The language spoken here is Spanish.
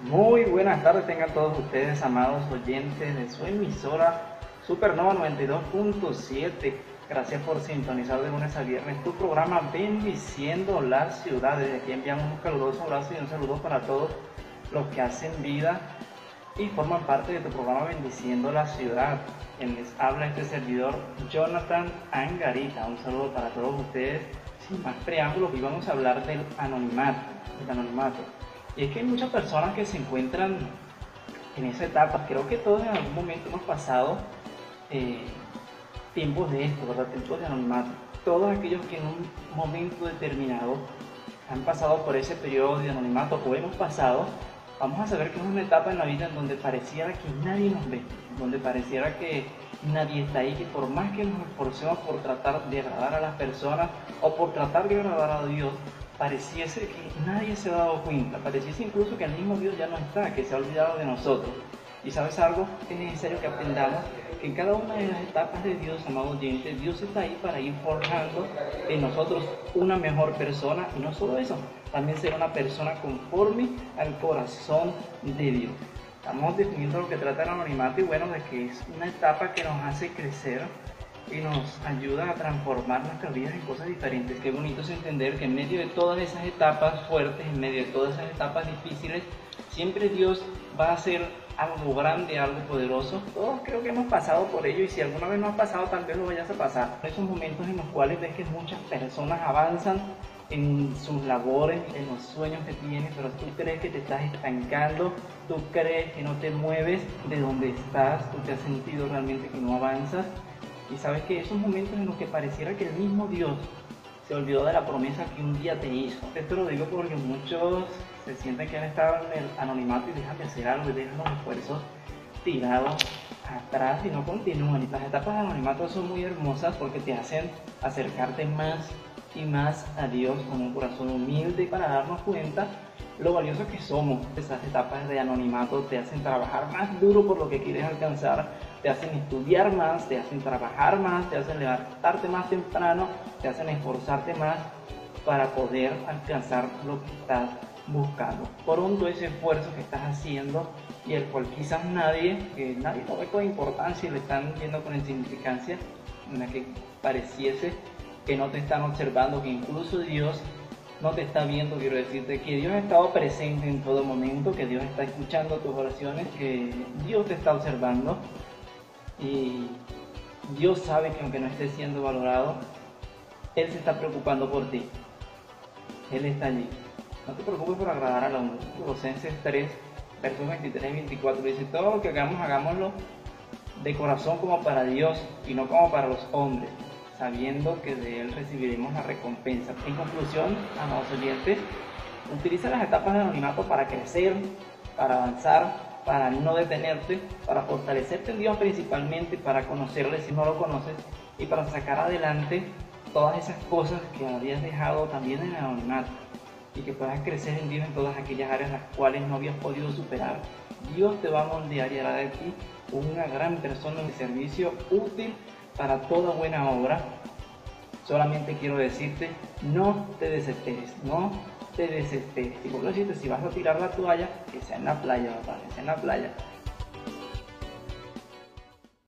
Muy buenas tardes tengan todos ustedes, amados oyentes de su emisora Supernova 92.7. Gracias por sintonizar de lunes a viernes tu programa Bendiciendo la Ciudad. Desde aquí enviamos un caluroso abrazo y un saludo para todos los que hacen vida y forman parte de tu programa Bendiciendo la Ciudad. Quien les habla este servidor, Jonathan Angarita. Un saludo para todos ustedes. Sin más preámbulos, hoy vamos a hablar del anonimato. Del anonimato. Y es que hay muchas personas que se encuentran en esa etapa. Creo que todos en algún momento hemos pasado eh, tiempos de esto, ¿verdad? Tiempos de anonimato. Todos aquellos que en un momento determinado han pasado por ese periodo de anonimato o hemos pasado, vamos a saber que es una etapa en la vida en donde pareciera que nadie nos ve, donde pareciera que nadie está ahí, que por más que nos esforcemos por tratar de agradar a las personas o por tratar de agradar a Dios, pareciese que nadie se ha dado cuenta, pareciese incluso que el mismo Dios ya no está, que se ha olvidado de nosotros. Y sabes algo, es necesario que aprendamos que en cada una de las etapas de Dios, amado oyente, Dios está ahí para ir forjando en nosotros una mejor persona y no solo eso, también ser una persona conforme al corazón de Dios. Estamos definiendo lo que trata el anonimato y bueno, de que es una etapa que nos hace crecer y nos ayuda a transformar nuestras vidas en cosas diferentes. Qué bonito es entender que en medio de todas esas etapas fuertes, en medio de todas esas etapas difíciles, siempre Dios va a hacer algo grande, algo poderoso. Todos creo que hemos pasado por ello y si alguna vez no has pasado, tal vez lo vayas a pasar. Esos momentos en los cuales ves que muchas personas avanzan en sus labores, en los sueños que tienen, pero tú crees que te estás estancando, tú crees que no te mueves de donde estás, tú te has sentido realmente que no avanzas. Y sabes que esos momentos en los que pareciera que el mismo Dios se olvidó de la promesa que un día te hizo. Esto lo digo porque muchos se sienten que han estado en el anonimato y dejan de hacer algo y dejan los esfuerzos tirados atrás y no continúan. Y las etapas de anonimato son muy hermosas porque te hacen acercarte más y más a Dios con un corazón humilde para darnos cuenta lo valioso que somos. Esas etapas de anonimato te hacen trabajar más duro por lo que quieres alcanzar, te hacen estudiar más, te hacen trabajar más, te hacen levantarte más temprano, te hacen esforzarte más para poder alcanzar lo que estás buscando. Por todo ese esfuerzo que estás haciendo y el cual quizás nadie, que nadie lo ve con importancia y le están viendo con insignificancia, en la que pareciese que no te están observando, que incluso Dios no te está viendo, quiero decirte que Dios ha estado presente en todo momento, que Dios está escuchando tus oraciones, que Dios te está observando y Dios sabe que aunque no estés siendo valorado, Él se está preocupando por ti. Él está allí. No te preocupes por agradar al hombre. Colosenses 3, versos 23 y 24 dice, todo lo que hagamos, hagámoslo de corazón como para Dios y no como para los hombres, sabiendo que de Él recibiremos la recompensa. En conclusión, amados oyentes, utiliza las etapas de anonimato para crecer, para avanzar, para no detenerte, para fortalecerte en Dios principalmente, para conocerle si no lo conoces y para sacar adelante todas esas cosas que habías dejado también en el anonimato y que puedas crecer en Dios en todas aquellas áreas las cuales no habías podido superar. Dios te va a moldear y hará de ti una gran persona de servicio útil para toda buena obra. Solamente quiero decirte, no te desesperes, no te desesperes. Y por lo si vas a tirar la toalla, que sea en la playa, papá, que sea en la playa.